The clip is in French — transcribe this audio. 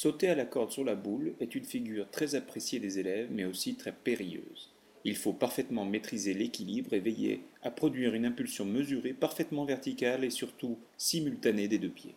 Sauter à la corde sur la boule est une figure très appréciée des élèves mais aussi très périlleuse. Il faut parfaitement maîtriser l'équilibre et veiller à produire une impulsion mesurée, parfaitement verticale et surtout simultanée des deux pieds.